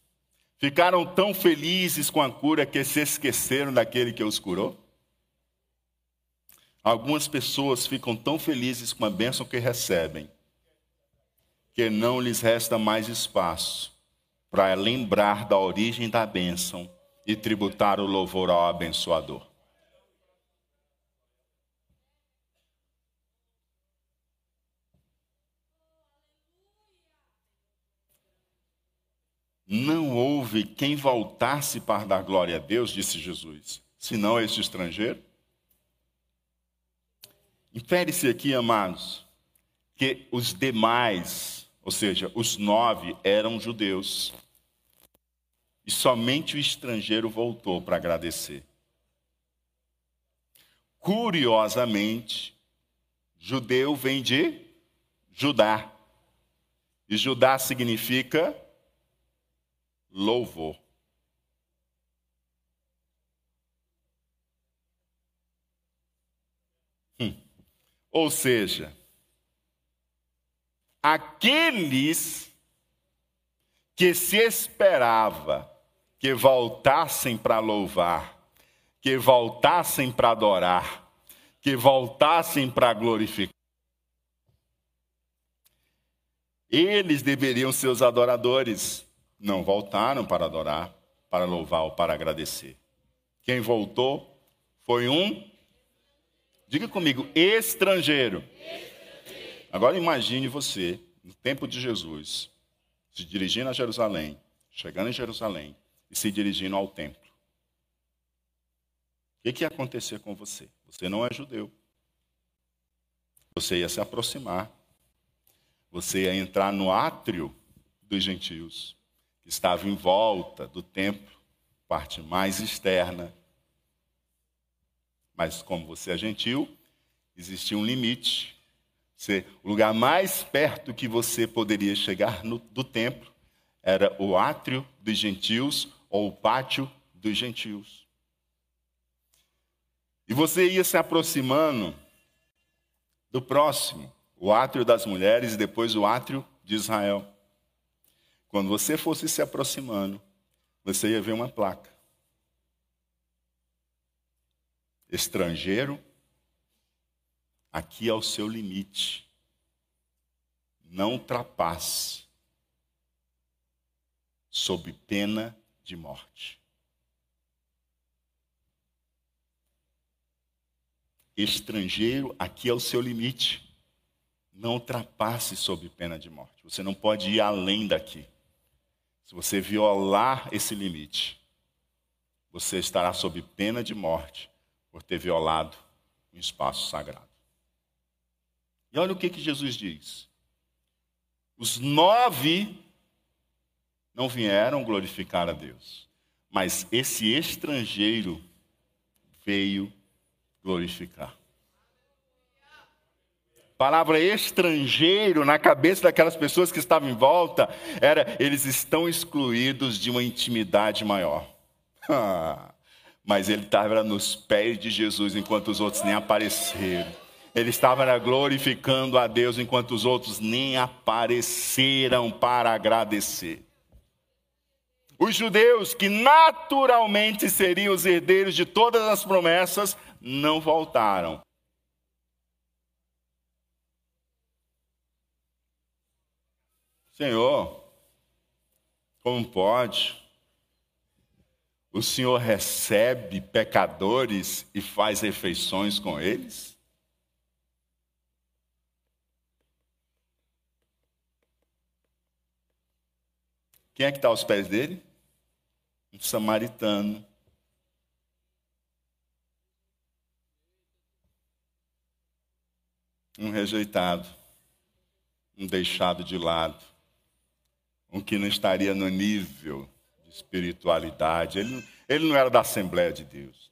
Speaker 1: ficaram tão felizes com a cura que se esqueceram daquele que os curou? Algumas pessoas ficam tão felizes com a bênção que recebem, que não lhes resta mais espaço para lembrar da origem da bênção e tributar o louvor ao abençoador. Não houve quem voltasse para dar glória a Deus, disse Jesus, senão este estrangeiro. Infere-se aqui, amados, que os demais, ou seja, os nove, eram judeus. E somente o estrangeiro voltou para agradecer. Curiosamente, judeu vem de Judá. E Judá significa louvor. Hum. Ou seja, aqueles que se esperava que voltassem para louvar, que voltassem para adorar, que voltassem para glorificar. Eles deveriam ser os adoradores. Não voltaram para adorar, para louvar ou para agradecer. Quem voltou foi um, diga comigo, estrangeiro. estrangeiro. Agora imagine você, no tempo de Jesus, se dirigindo a Jerusalém, chegando em Jerusalém e se dirigindo ao templo. O que ia acontecer com você? Você não é judeu. Você ia se aproximar. Você ia entrar no átrio dos gentios, que estava em volta do templo, parte mais externa. Mas como você é gentil, existia um limite você, o lugar mais perto que você poderia chegar no, do templo era o átrio dos gentios ou o pátio dos gentios. E você ia se aproximando do próximo, o átrio das mulheres e depois o átrio de Israel. Quando você fosse se aproximando, você ia ver uma placa. Estrangeiro Aqui é o seu limite. Não ultrapasse, sob pena de morte. Estrangeiro, aqui é o seu limite. Não ultrapasse sob pena de morte. Você não pode ir além daqui. Se você violar esse limite, você estará sob pena de morte por ter violado um espaço sagrado. E olha o que, que Jesus diz. Os nove não vieram glorificar a Deus, mas esse estrangeiro veio glorificar. Palavra estrangeiro na cabeça daquelas pessoas que estavam em volta era eles estão excluídos de uma intimidade maior. Mas ele estava nos pés de Jesus enquanto os outros nem apareceram. Ele estava glorificando a Deus enquanto os outros nem apareceram para agradecer. Os judeus, que naturalmente seriam os herdeiros de todas as promessas, não voltaram. Senhor, como pode? O Senhor recebe pecadores e faz refeições com eles? Quem é que está aos pés dele? Um samaritano. Um rejeitado. Um deixado de lado. Um que não estaria no nível de espiritualidade. Ele, ele não era da Assembleia de Deus.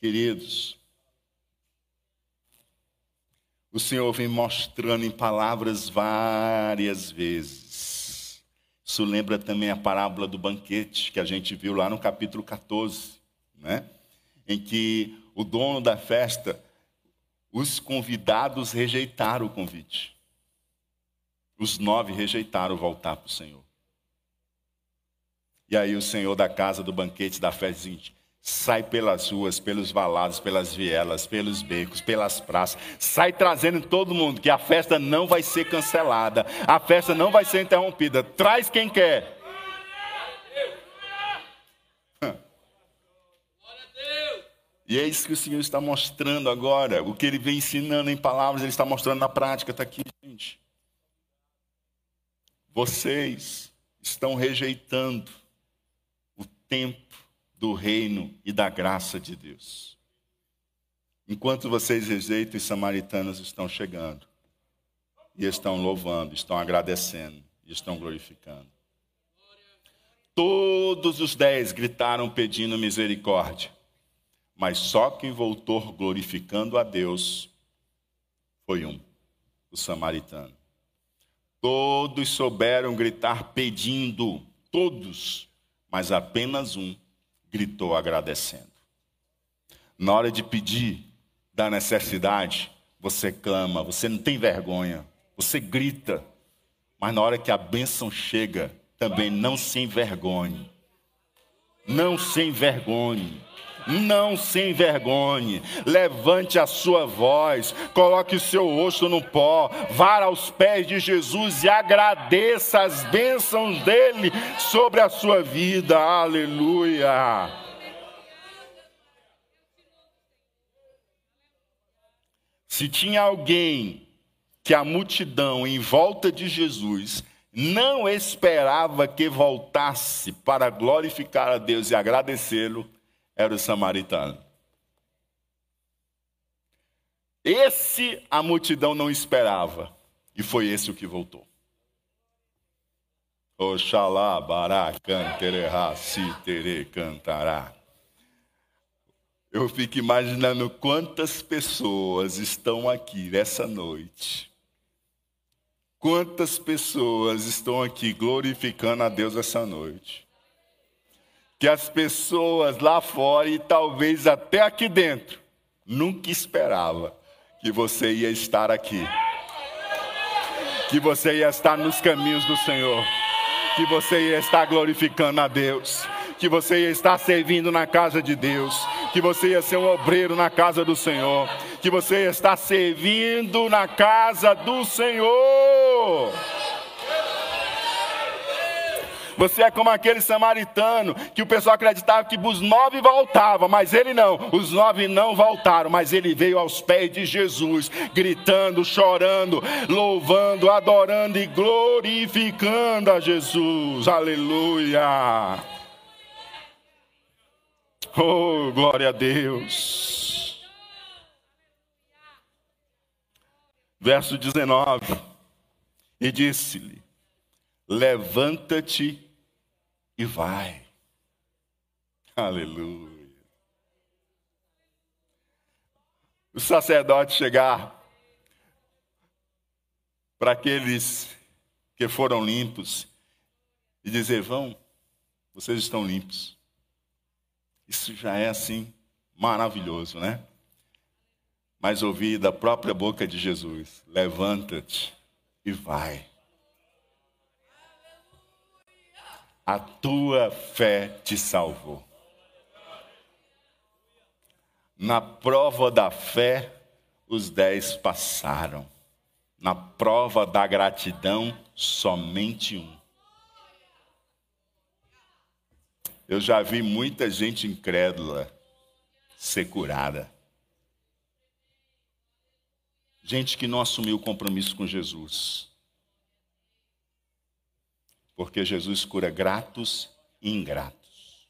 Speaker 1: Queridos, o Senhor vem mostrando em palavras várias vezes. Isso lembra também a parábola do banquete que a gente viu lá no capítulo 14, né? em que o dono da festa, os convidados rejeitaram o convite. Os nove rejeitaram voltar para o Senhor. E aí o Senhor da casa do banquete da festa diz: Sai pelas ruas, pelos valados, pelas vielas, pelos becos, pelas praças. Sai trazendo todo mundo, que a festa não vai ser cancelada. A festa não vai ser interrompida. Traz quem quer. E é isso que o Senhor está mostrando agora. O que ele vem ensinando em palavras, ele está mostrando na prática. Está aqui, gente. Vocês estão rejeitando o tempo do reino e da graça de Deus. Enquanto vocês rejeitam, os samaritanos estão chegando. E estão louvando, estão agradecendo, e estão glorificando. Todos os dez gritaram pedindo misericórdia. Mas só quem voltou glorificando a Deus foi um. o samaritano. Todos souberam gritar pedindo, todos, mas apenas um gritou agradecendo. Na hora de pedir da necessidade, você clama, você não tem vergonha, você grita, mas na hora que a bênção chega, também não se envergonhe. Não se envergonhe. Não se envergonhe, levante a sua voz, coloque o seu rosto no pó, vá aos pés de Jesus e agradeça as bênçãos dele sobre a sua vida. Aleluia. Se tinha alguém que a multidão em volta de Jesus não esperava que voltasse para glorificar a Deus e agradecê-lo, era o samaritano. Esse a multidão não esperava, e foi esse o que voltou. Oxalá, bará, cantererá, si tere, cantará. Eu fico imaginando quantas pessoas estão aqui nessa noite. Quantas pessoas estão aqui glorificando a Deus essa noite que as pessoas lá fora e talvez até aqui dentro nunca esperava que você ia estar aqui. Que você ia estar nos caminhos do Senhor. Que você ia estar glorificando a Deus. Que você ia estar servindo na casa de Deus. Que você ia ser um obreiro na casa do Senhor. Que você ia estar servindo na casa do Senhor. Você é como aquele samaritano que o pessoal acreditava que os nove voltavam, mas ele não. Os nove não voltaram, mas ele veio aos pés de Jesus, gritando, chorando, louvando, adorando e glorificando a Jesus. Aleluia. Oh, glória a Deus. Verso 19. E disse-lhe: Levanta-te e vai. Aleluia. O sacerdote chegar para aqueles que foram limpos e dizer: Vão, vocês estão limpos. Isso já é assim maravilhoso, né? Mas ouvir da própria boca de Jesus: Levanta-te e vai. A tua fé te salvou. Na prova da fé, os dez passaram. Na prova da gratidão, somente um. Eu já vi muita gente incrédula ser curada. Gente que não assumiu o compromisso com Jesus porque Jesus cura gratos e ingratos.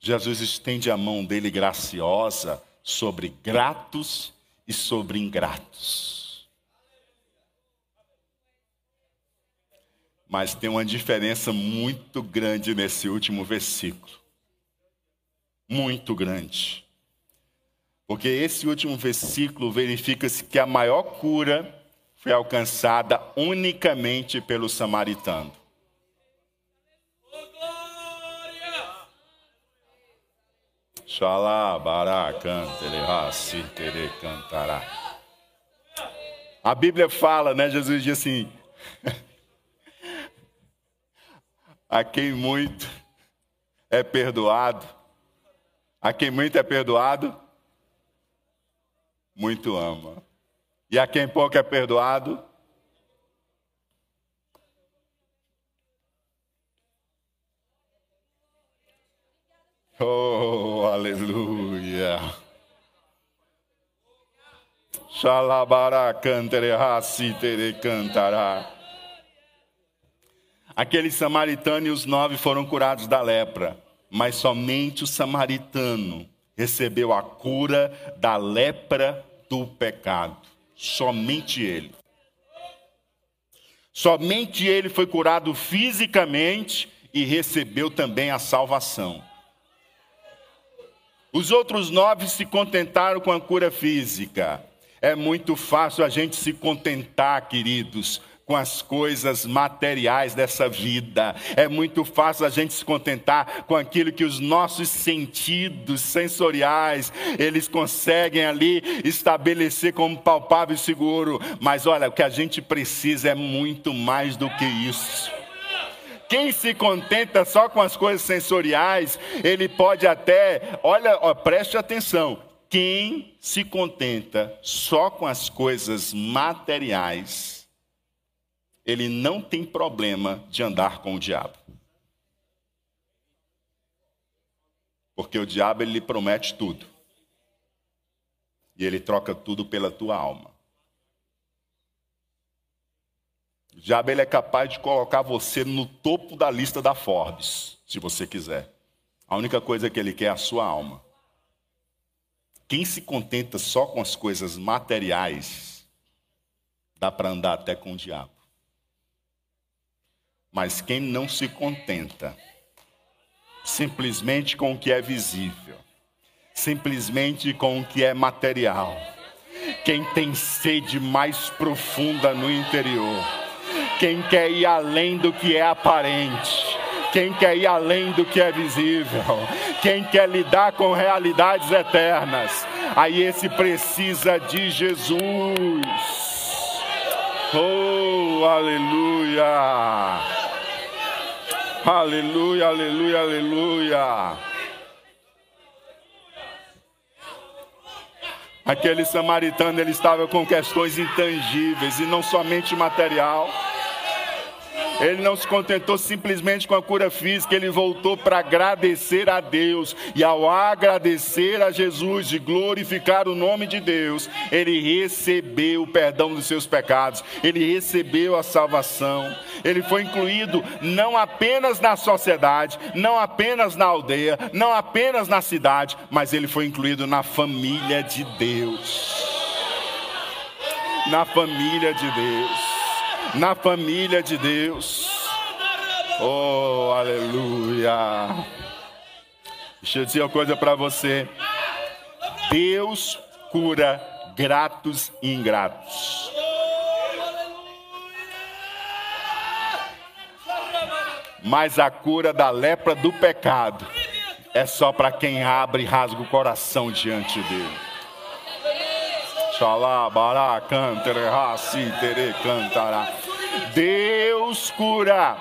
Speaker 1: Jesus estende a mão dele graciosa sobre gratos e sobre ingratos. Mas tem uma diferença muito grande nesse último versículo. Muito grande. Porque esse último versículo verifica-se que a maior cura foi alcançada unicamente pelo samaritano. Bará, cantará. A Bíblia fala, né? Jesus diz assim: a quem muito é perdoado, a quem muito é perdoado, muito ama. E a quem pouco é perdoado, Oh, aleluia. Xalabara cantere tere cantará. Aquele samaritano e os nove foram curados da lepra, mas somente o samaritano recebeu a cura da lepra do pecado. Somente ele. Somente ele foi curado fisicamente e recebeu também a salvação. Os outros nove se contentaram com a cura física. É muito fácil a gente se contentar, queridos, com as coisas materiais dessa vida. É muito fácil a gente se contentar com aquilo que os nossos sentidos sensoriais, eles conseguem ali estabelecer como palpável e seguro. Mas olha, o que a gente precisa é muito mais do que isso. Quem se contenta só com as coisas sensoriais, ele pode até, olha, ó, preste atenção. Quem se contenta só com as coisas materiais, ele não tem problema de andar com o diabo. Porque o diabo ele promete tudo. E ele troca tudo pela tua alma. O diabo ele é capaz de colocar você no topo da lista da Forbes, se você quiser. A única coisa que ele quer é a sua alma. Quem se contenta só com as coisas materiais, dá para andar até com o diabo. Mas quem não se contenta simplesmente com o que é visível, simplesmente com o que é material, quem tem sede mais profunda no interior, quem quer ir além do que é aparente, quem quer ir além do que é visível, quem quer lidar com realidades eternas, aí esse precisa de Jesus. Oh, aleluia! Aleluia, aleluia, aleluia. Aquele samaritano ele estava com questões intangíveis e não somente material. Ele não se contentou simplesmente com a cura física, ele voltou para agradecer a Deus. E ao agradecer a Jesus, de glorificar o nome de Deus, ele recebeu o perdão dos seus pecados, ele recebeu a salvação. Ele foi incluído não apenas na sociedade, não apenas na aldeia, não apenas na cidade, mas ele foi incluído na família de Deus. Na família de Deus na família de Deus. Oh, aleluia. Deixa eu dizer uma coisa para você. Deus cura gratos e ingratos. Mas a cura da lepra do pecado é só para quem abre e rasga o coração diante dele. Deus cura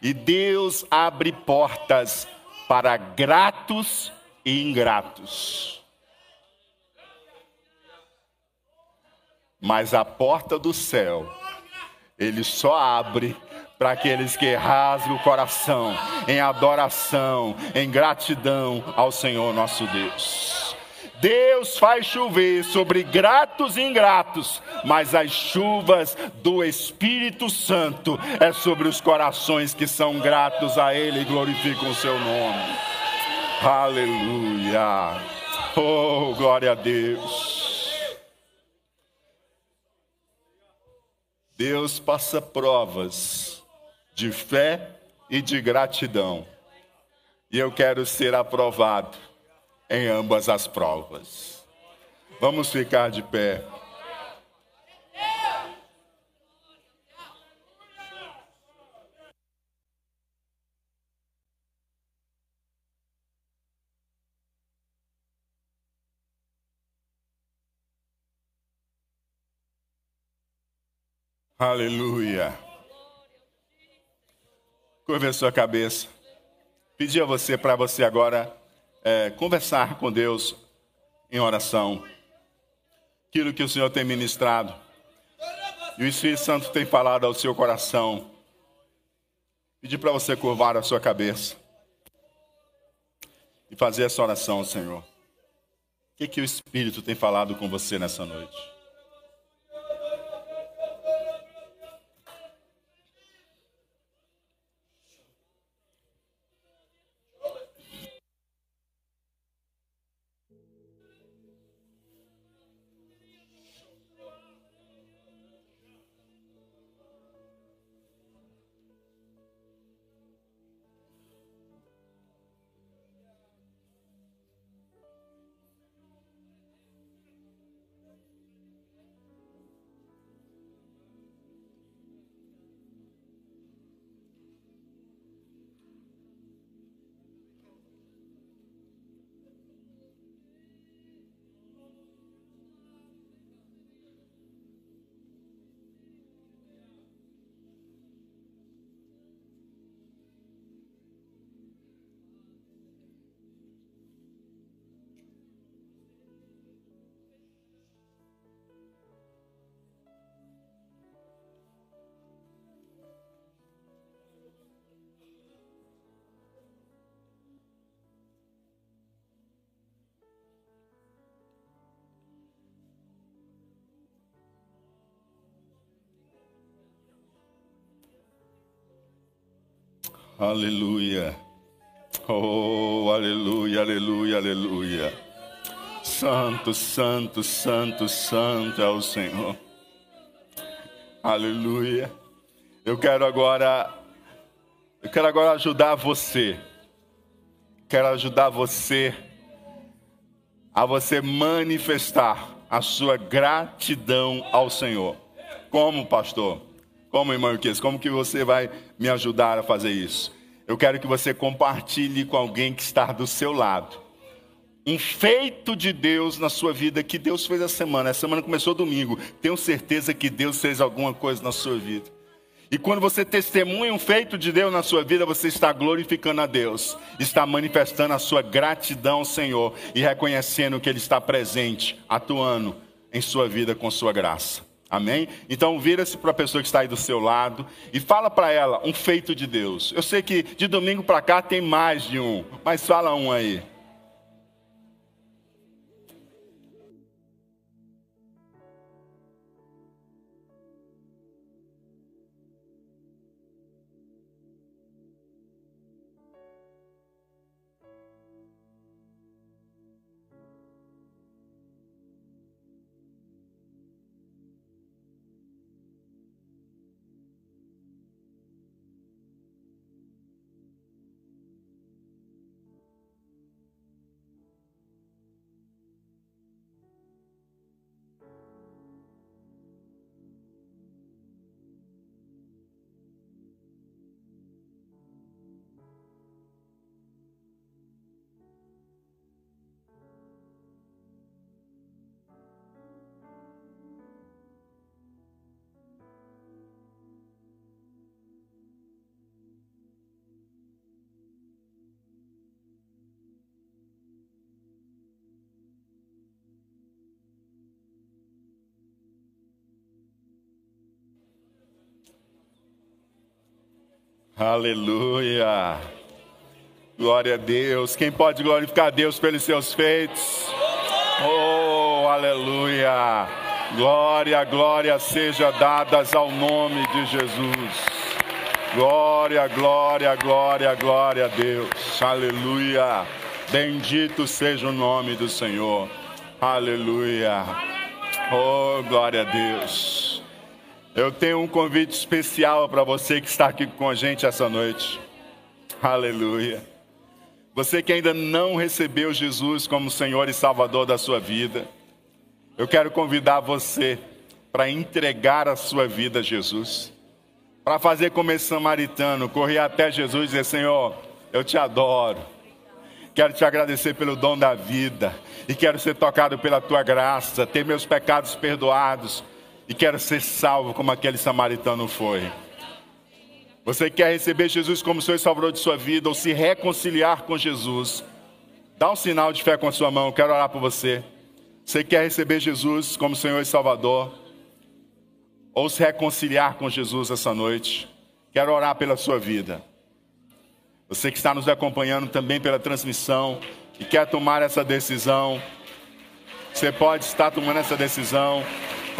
Speaker 1: e Deus abre portas para gratos e ingratos. Mas a porta do céu, ele só abre para aqueles que rasgam o coração em adoração, em gratidão ao Senhor nosso Deus. Deus faz chover sobre gratos e ingratos, mas as chuvas do Espírito Santo é sobre os corações que são gratos a Ele e glorificam o seu nome. Aleluia. Oh, glória a Deus. Deus passa provas de fé e de gratidão. E eu quero ser aprovado em ambas as provas. Vamos ficar de pé. Aleluia. Curva a sua cabeça. Pedi a você para você agora é, conversar com Deus em oração. Aquilo que o Senhor tem ministrado. E o Espírito Santo tem falado ao seu coração. Pedir para você curvar a sua cabeça. E fazer essa oração, Senhor. O que, que o Espírito tem falado com você nessa noite? Aleluia. Oh, aleluia, aleluia, aleluia. Santo, santo, santo, santo é o Senhor. Aleluia. Eu quero agora eu quero agora ajudar você. Quero ajudar você a você manifestar a sua gratidão ao Senhor. Como pastor? Como irmão Marquês? Como que você vai me ajudar a fazer isso? Eu quero que você compartilhe com alguém que está do seu lado. Um feito de Deus na sua vida que Deus fez essa semana. Essa semana começou domingo. Tenho certeza que Deus fez alguma coisa na sua vida. E quando você testemunha um feito de Deus na sua vida, você está glorificando a Deus, está manifestando a sua gratidão ao Senhor e reconhecendo que Ele está presente, atuando em sua vida com sua graça. Amém? Então vira-se para a pessoa que está aí do seu lado e fala para ela um feito de Deus. Eu sei que de domingo para cá tem mais de um, mas fala um aí. Aleluia. Glória a Deus. Quem pode glorificar a Deus pelos seus feitos? Oh, aleluia. Glória, glória seja dadas ao nome de Jesus. Glória, glória, glória, glória a Deus. Aleluia. Bendito seja o nome do Senhor. Aleluia. Oh, glória a Deus. Eu tenho um convite especial para você que está aqui com a gente essa noite. Aleluia. Você que ainda não recebeu Jesus como Senhor e Salvador da sua vida, eu quero convidar você para entregar a sua vida a Jesus. Para fazer como esse samaritano, correr até Jesus e dizer: Senhor, eu te adoro. Quero te agradecer pelo dom da vida e quero ser tocado pela tua graça, ter meus pecados perdoados e quero ser salvo como aquele samaritano foi. Você quer receber Jesus como e Salvador de sua vida ou se reconciliar com Jesus? Dá um sinal de fé com a sua mão, quero orar por você. Você quer receber Jesus como Senhor e Salvador? Ou se reconciliar com Jesus essa noite? Quero orar pela sua vida. Você que está nos acompanhando também pela transmissão e quer tomar essa decisão, você pode estar tomando essa decisão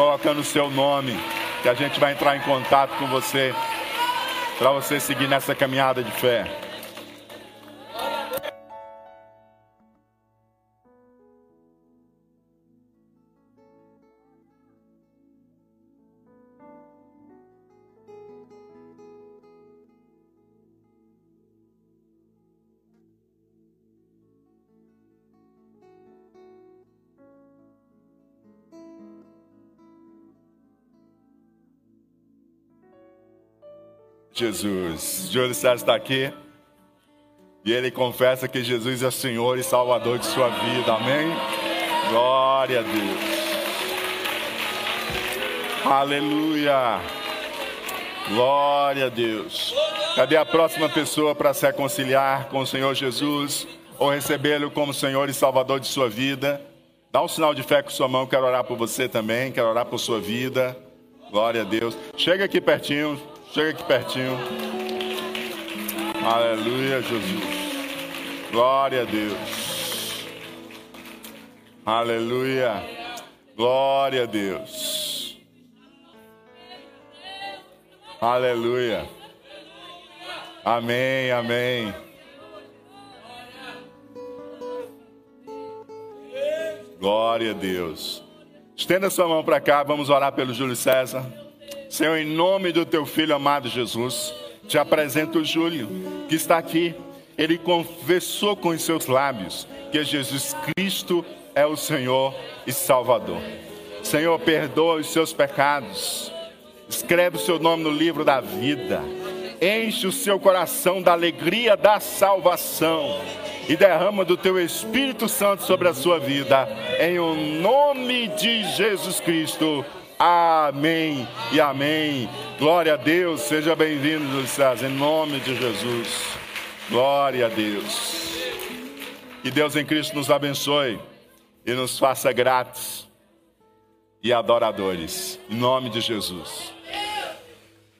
Speaker 1: colocando o seu nome, que a gente vai entrar em contato com você, para você seguir nessa caminhada de fé. Jesus. Júlio César está aqui. E ele confessa que Jesus é Senhor e Salvador de sua vida. Amém? Glória a Deus. Aleluia. Glória a Deus. Cadê a próxima pessoa para se reconciliar com o Senhor Jesus ou recebê-lo como Senhor e Salvador de sua vida? Dá um sinal de fé com sua mão. Quero orar por você também. Quero orar por sua vida. Glória a Deus. Chega aqui pertinho. Chega aqui pertinho. Aleluia, Jesus. Glória a Deus. Aleluia. Glória a Deus. Aleluia. Amém, amém. Glória a Deus. Estenda sua mão para cá, vamos orar pelo Júlio César. Senhor, em nome do teu filho amado Jesus, te apresento o Júlio, que está aqui. Ele confessou com os seus lábios que Jesus Cristo é o Senhor e Salvador. Senhor, perdoa os seus pecados. Escreve o seu nome no livro da vida. Enche o seu coração da alegria da salvação e derrama do teu Espírito Santo sobre a sua vida, em o nome de Jesus Cristo. Amém e amém. Glória a Deus, seja bem-vindo, César, em nome de Jesus. Glória a Deus. Que Deus em Cristo nos abençoe e nos faça gratos e adoradores, em nome de Jesus.